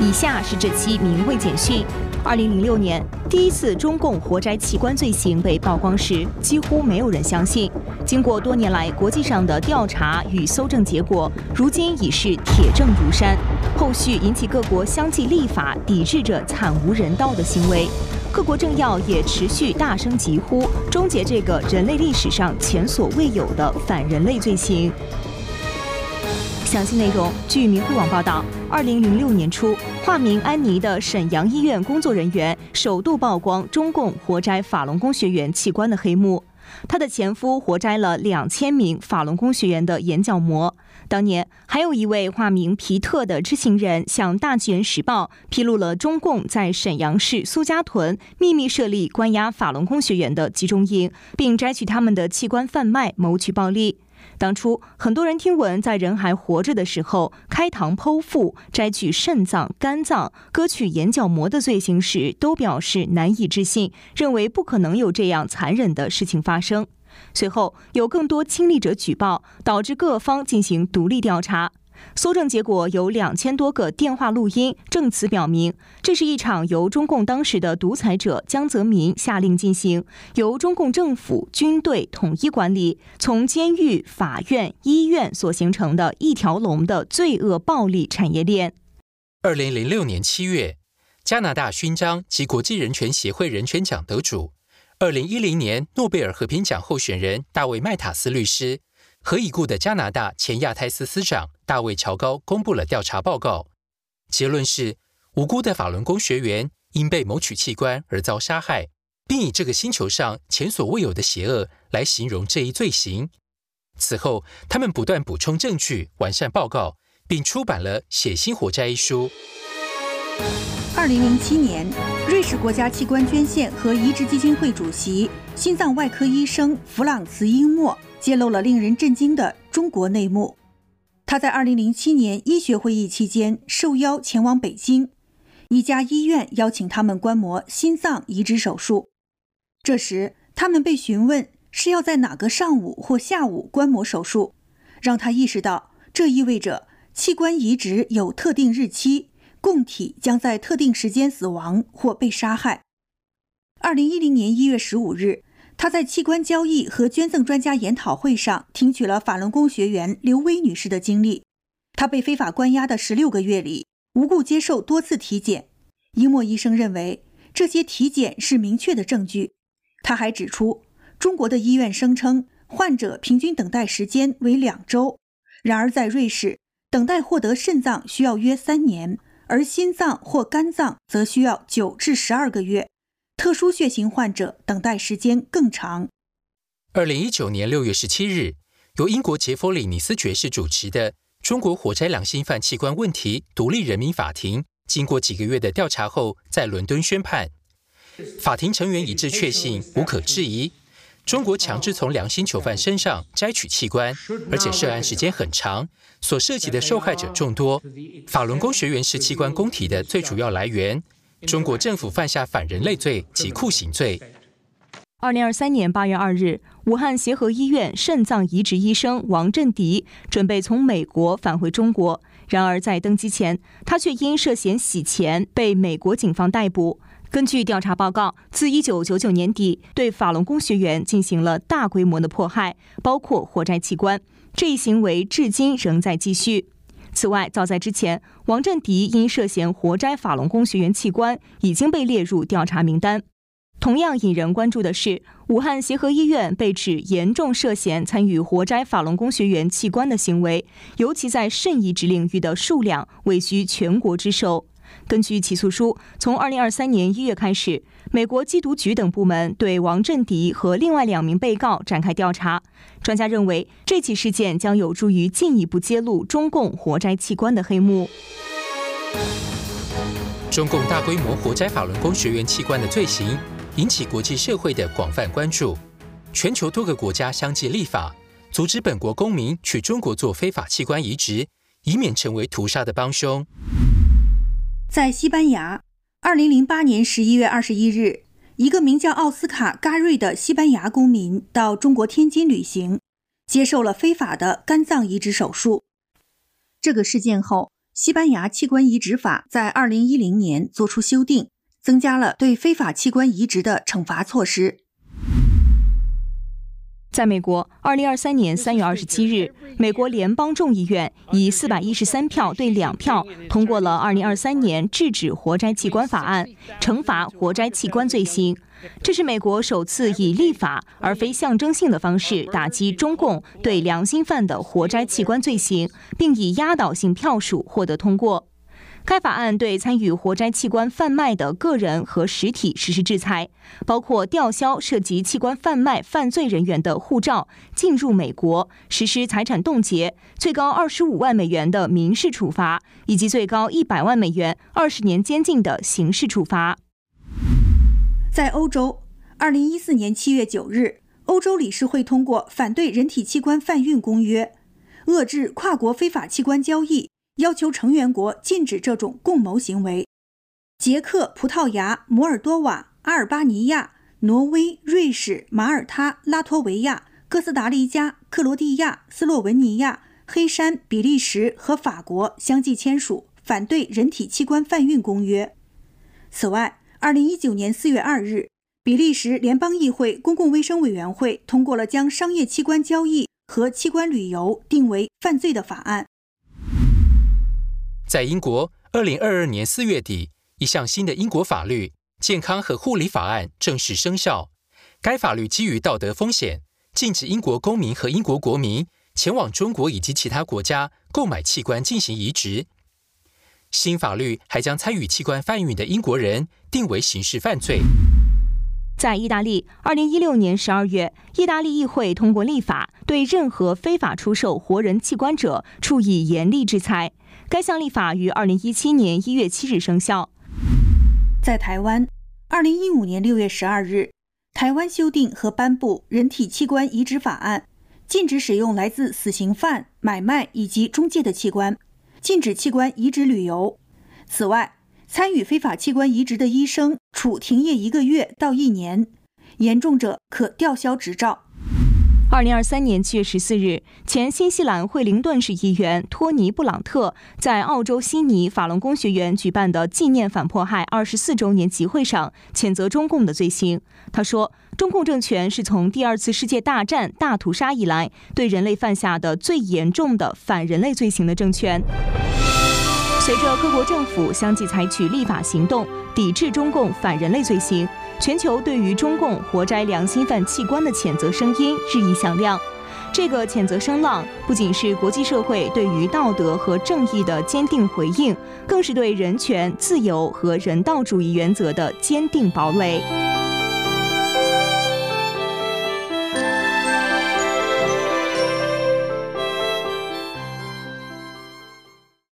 以下是这期名卫简讯。二零零六年，第一次中共活摘器官罪行被曝光时，几乎没有人相信。经过多年来国际上的调查与搜证结果，如今已是铁证如山。后续引起各国相继立法抵制这惨无人道的行为，各国政要也持续大声疾呼，终结这个人类历史上前所未有的反人类罪行。详细内容，据明慧网报道，二零零六年初，化名安妮的沈阳医院工作人员首度曝光中共活摘法轮功学员器官的黑幕。她的前夫活摘了两千名法轮功学员的眼角膜。当年，还有一位化名皮特的知情人向《大纪元时报》披露了中共在沈阳市苏家屯秘密设立关押法轮功学员的集中营，并摘取他们的器官贩卖，谋取暴利。当初很多人听闻在人还活着的时候开膛剖腹摘取肾脏、肝脏、割取眼角膜的罪行时，都表示难以置信，认为不可能有这样残忍的事情发生。随后有更多亲历者举报，导致各方进行独立调查。搜证结果有两千多个电话录音证词，表明这是一场由中共当时的独裁者江泽民下令进行，由中共政府军队统一管理，从监狱、法院、医院所形成的一条龙的罪恶暴力产业链。二零零六年七月，加拿大勋章及国际人权协会人权奖得主，二零一零年诺贝尔和平奖候选人大卫麦塔斯律师。和已故的加拿大前亚太司司长大卫乔高公布了调查报告，结论是无辜的法轮功学员因被谋取器官而遭杀害，并以这个星球上前所未有的邪恶来形容这一罪行。此后，他们不断补充证据、完善报告，并出版了《血腥火灾》一书。二零零七年，瑞士国家器官捐献和移植基金会主席、心脏外科医生弗朗茨·英莫。揭露了令人震惊的中国内幕。他在2007年医学会议期间受邀前往北京，一家医院邀请他们观摩心脏移植手术。这时，他们被询问是要在哪个上午或下午观摩手术，让他意识到这意味着器官移植有特定日期，供体将在特定时间死亡或被杀害。2010年1月15日。他在器官交易和捐赠专家研讨会上听取了法轮功学员刘薇女士的经历。她被非法关押的十六个月里，无故接受多次体检。英莫医生认为这些体检是明确的证据。他还指出，中国的医院声称患者平均等待时间为两周，然而在瑞士，等待获得肾脏需要约三年，而心脏或肝脏则需要九至十二个月。特殊血型患者等待时间更长。二零一九年六月十七日，由英国杰弗里尼斯爵士主持的中国火灾两性犯器官问题独立人民法庭，经过几个月的调查后，在伦敦宣判。法庭成员一致确信，无可置疑，中国强制从良心囚犯身上摘取器官，而且涉案时间很长，所涉及的受害者众多。法轮功学员是器官供体的最主要来源。中国政府犯下反人类罪及酷刑罪。二零二三年八月二日，武汉协和医院肾脏移植医生王振迪准备从美国返回中国，然而在登机前，他却因涉嫌洗钱被美国警方逮捕。根据调查报告，自一九九九年底对法轮功学员进行了大规模的迫害，包括活摘器官，这一行为至今仍在继续。此外，早在之前，王振迪因涉嫌活摘法轮功学员器官，已经被列入调查名单。同样引人关注的是，武汉协和医院被指严重涉嫌参与活摘法轮功学员器官的行为，尤其在肾移植领域的数量位居全国之首。根据起诉书，从二零二三年一月开始，美国缉毒局等部门对王振迪和另外两名被告展开调查。专家认为，这起事件将有助于进一步揭露中共活摘器官的黑幕。中共大规模活摘法轮功学员器官的罪行引起国际社会的广泛关注，全球多个国家相继立法，阻止本国公民去中国做非法器官移植，以免成为屠杀的帮凶。在西班牙，二零零八年十一月二十一日，一个名叫奥斯卡·嘎瑞的西班牙公民到中国天津旅行，接受了非法的肝脏移植手术。这个事件后，西班牙器官移植法在二零一零年作出修订，增加了对非法器官移植的惩罚措施。在美国，二零二三年三月二十七日，美国联邦众议院以四百一十三票对两票通过了二零二三年制止活摘器官法案，惩罚活摘器官罪行。这是美国首次以立法而非象征性的方式打击中共对良心犯的活摘器官罪行，并以压倒性票数获得通过。该法案对参与活摘器官贩卖的个人和实体实施制裁，包括吊销涉及器官贩卖犯罪人员的护照、进入美国、实施财产冻结、最高二十五万美元的民事处罚，以及最高一百万美元、二十年监禁的刑事处罚。在欧洲，二零一四年七月九日，欧洲理事会通过反对人体器官贩运公约，遏制跨国非法器官交易。要求成员国禁止这种共谋行为。捷克、葡萄牙、摩尔多瓦、阿尔巴尼亚、挪威、瑞士、马耳他、拉脱维亚、哥斯达黎加、克罗地亚、斯洛文尼亚、黑山、比利时和法国相继签署反对人体器官贩运公约。此外，二零一九年四月二日，比利时联邦议会公共卫生委员会通过了将商业器官交易和器官旅游定为犯罪的法案。在英国，二零二二年四月底，一项新的英国法律《健康和护理法案》正式生效。该法律基于道德风险，禁止英国公民和英国国民前往中国以及其他国家购买器官进行移植。新法律还将参与器官贩运的英国人定为刑事犯罪。在意大利，二零一六年十二月，意大利议会通过立法，对任何非法出售活人器官者处以严厉制裁。该项立法于二零一七年一月七日生效。在台湾，二零一五年六月十二日，台湾修订和颁布《人体器官移植法案》，禁止使用来自死刑犯买卖以及中介的器官，禁止器官移植旅游。此外，参与非法器官移植的医生处停业一个月到一年，严重者可吊销执照。二零二三年七月十四日，前新西兰惠灵顿市议员托尼·布朗特在澳洲悉尼法轮功学院举办的纪念反迫害二十四周年集会上，谴责中共的罪行。他说：“中共政权是从第二次世界大战大屠杀以来，对人类犯下的最严重的反人类罪行的政权。”随着各国政府相继采取立法行动，抵制中共反人类罪行。全球对于中共活摘良心犯器官的谴责声音日益响亮，这个谴责声浪不仅是国际社会对于道德和正义的坚定回应，更是对人权、自由和人道主义原则的坚定堡垒。